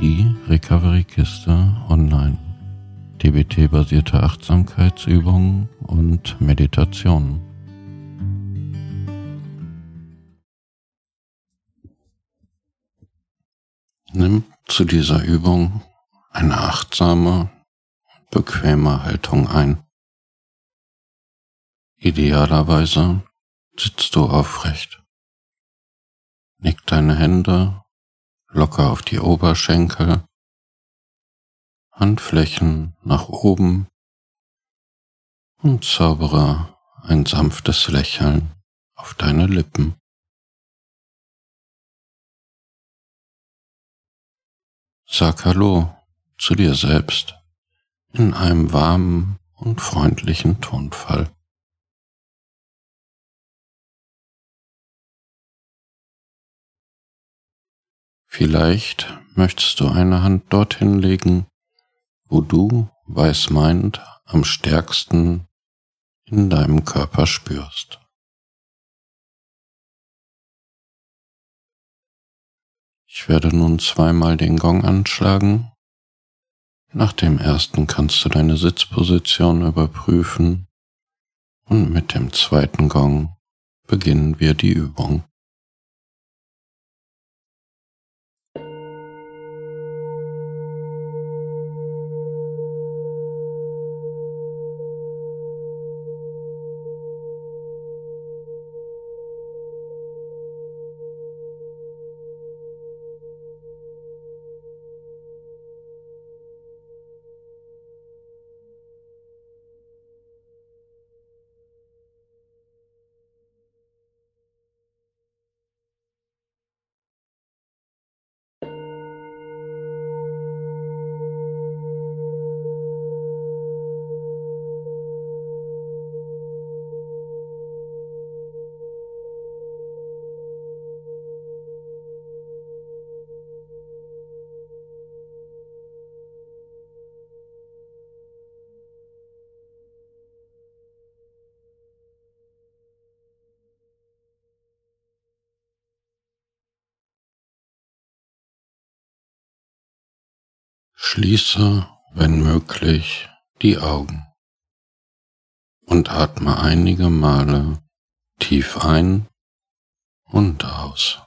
Die Recovery-Kiste online. DBT-basierte Achtsamkeitsübungen und Meditationen. Nimm zu dieser Übung eine achtsame, bequeme Haltung ein. Idealerweise sitzt du aufrecht. Nick deine Hände locker auf die Oberschenkel, Handflächen nach oben und zaubere ein sanftes Lächeln auf deine Lippen. Sag Hallo zu dir selbst in einem warmen und freundlichen Tonfall. Vielleicht möchtest du eine Hand dorthin legen, wo du, weiß meint, am stärksten in deinem Körper spürst. Ich werde nun zweimal den Gong anschlagen. Nach dem ersten kannst du deine Sitzposition überprüfen und mit dem zweiten Gong beginnen wir die Übung. Schließe, wenn möglich, die Augen und atme einige Male tief ein und aus.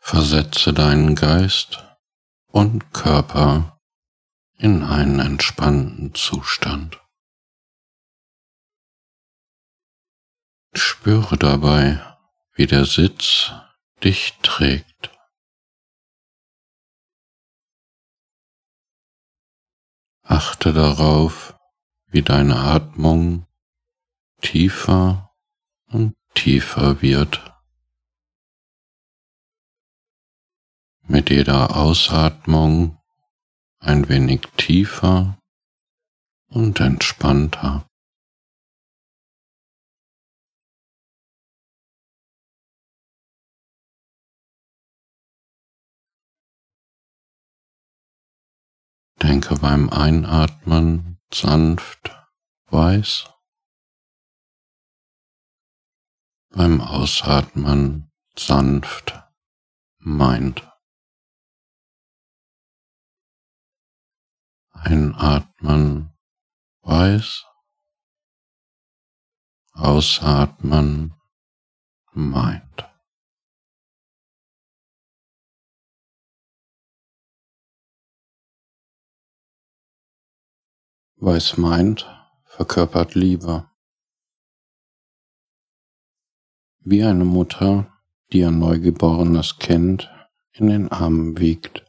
Versetze deinen Geist und Körper in einen entspannten Zustand. Spüre dabei, wie der Sitz dich trägt. Achte darauf, wie deine Atmung tiefer und tiefer wird. Mit jeder Ausatmung ein wenig tiefer und entspannter. Beim Einatmen sanft weiß, beim Ausatmen sanft meint. Einatmen weiß, ausatmen meint. Weiß meint, verkörpert Liebe. Wie eine Mutter, die ein neugeborenes Kind in den Armen wiegt.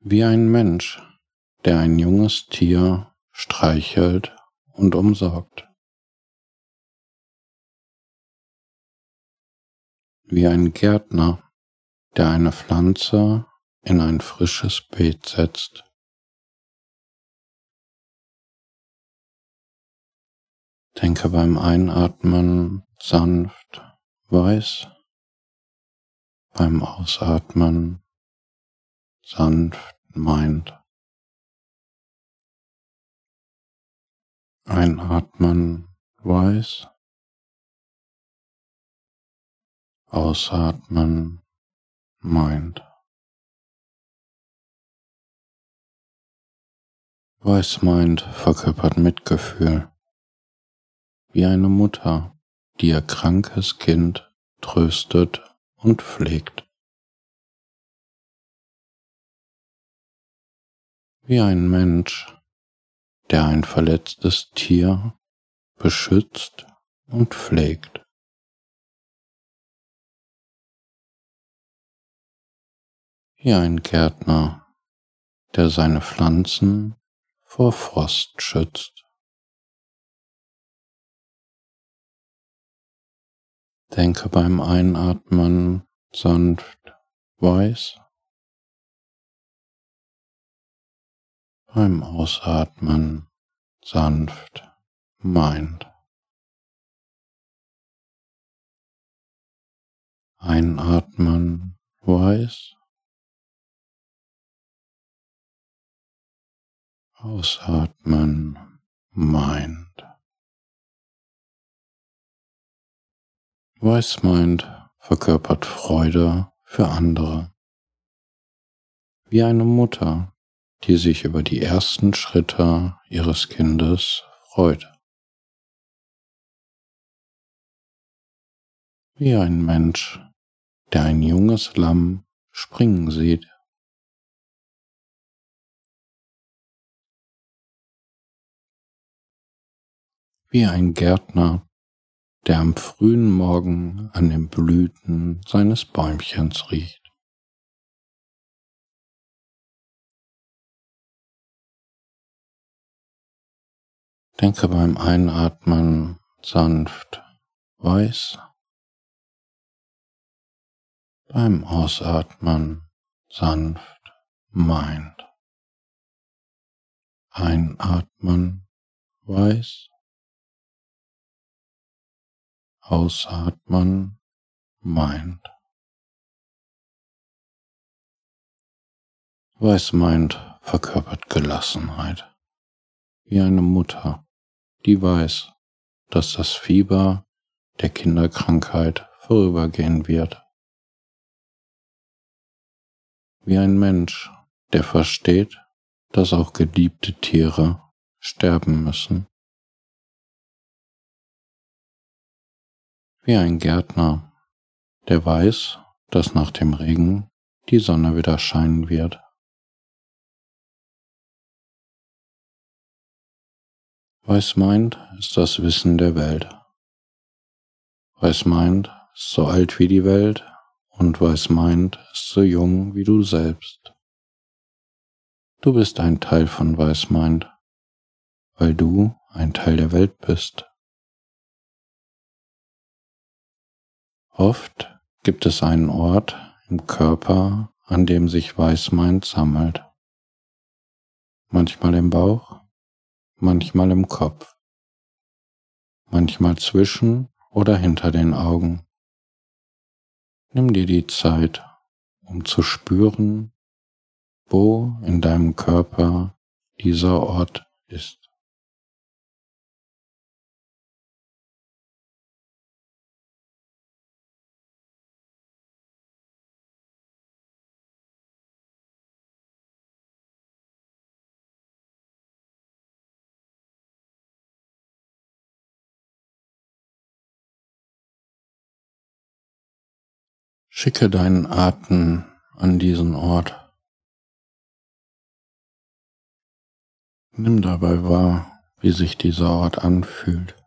Wie ein Mensch, der ein junges Tier streichelt und umsorgt. Wie ein Gärtner, der eine Pflanze in ein frisches Beet setzt. Denke beim Einatmen sanft weiß, beim Ausatmen sanft meint. Einatmen weiß, ausatmen meint. Weiß meint verkörpert Mitgefühl, wie eine Mutter, die ihr krankes Kind tröstet und pflegt. Wie ein Mensch, der ein verletztes Tier beschützt und pflegt. Wie ein Gärtner, der seine Pflanzen vor Frost schützt. Denke beim Einatmen sanft weiß, beim Ausatmen sanft meint. Einatmen weiß, Ausatmen meint. Weiß meint verkörpert Freude für andere. Wie eine Mutter, die sich über die ersten Schritte ihres Kindes freut. Wie ein Mensch, der ein junges Lamm springen sieht. Wie ein Gärtner, der am frühen Morgen an den Blüten seines Bäumchens riecht. Denke beim Einatmen sanft weiß, beim Ausatmen sanft meint. Einatmen weiß, Ausatmen meint. Weiß meint verkörpert Gelassenheit, wie eine Mutter, die weiß, dass das Fieber der Kinderkrankheit vorübergehen wird. Wie ein Mensch, der versteht, dass auch geliebte Tiere sterben müssen. Wie ein Gärtner, der weiß, dass nach dem Regen die Sonne wieder scheinen wird. Weiß meint ist das Wissen der Welt. Weiß meint ist so alt wie die Welt und weiß meint ist so jung wie du selbst. Du bist ein Teil von Weiß meint, weil du ein Teil der Welt bist. Oft gibt es einen Ort im Körper, an dem sich Weißmeint sammelt. Manchmal im Bauch, manchmal im Kopf, manchmal zwischen oder hinter den Augen. Nimm dir die Zeit, um zu spüren, wo in deinem Körper dieser Ort ist. Schicke deinen Atem an diesen Ort. Nimm dabei wahr, wie sich dieser Ort anfühlt.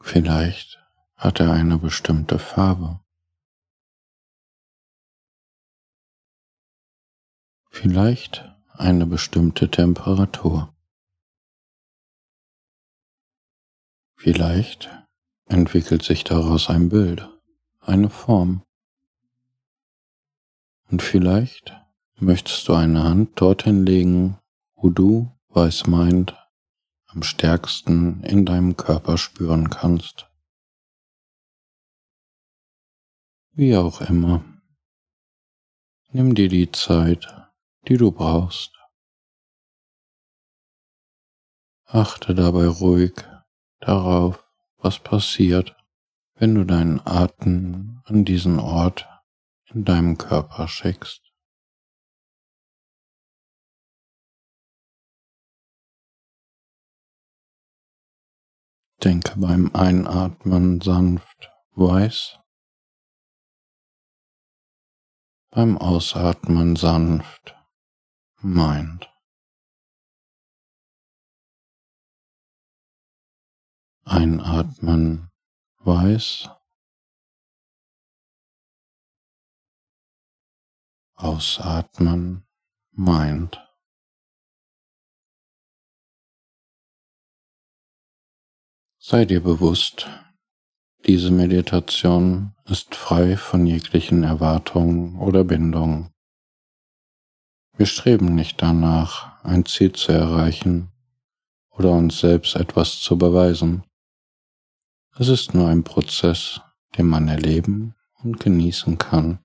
Vielleicht hat er eine bestimmte Farbe. Vielleicht eine bestimmte Temperatur. Vielleicht entwickelt sich daraus ein Bild, eine Form. Und vielleicht möchtest du eine Hand dorthin legen, wo du, weiß meint, am stärksten in deinem Körper spüren kannst. Wie auch immer, nimm dir die Zeit, die du brauchst, Achte dabei ruhig darauf, was passiert, wenn du deinen Atem an diesen Ort in deinem Körper schickst. Denke beim Einatmen sanft weiß, beim Ausatmen sanft meint. Einatmen weiß, ausatmen meint. Sei dir bewusst, diese Meditation ist frei von jeglichen Erwartungen oder Bindungen. Wir streben nicht danach, ein Ziel zu erreichen oder uns selbst etwas zu beweisen. Es ist nur ein Prozess, den man erleben und genießen kann.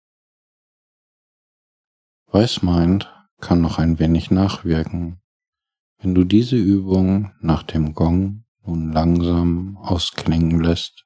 Weißmeint kann noch ein wenig nachwirken, wenn du diese Übung nach dem Gong nun langsam ausklingen lässt.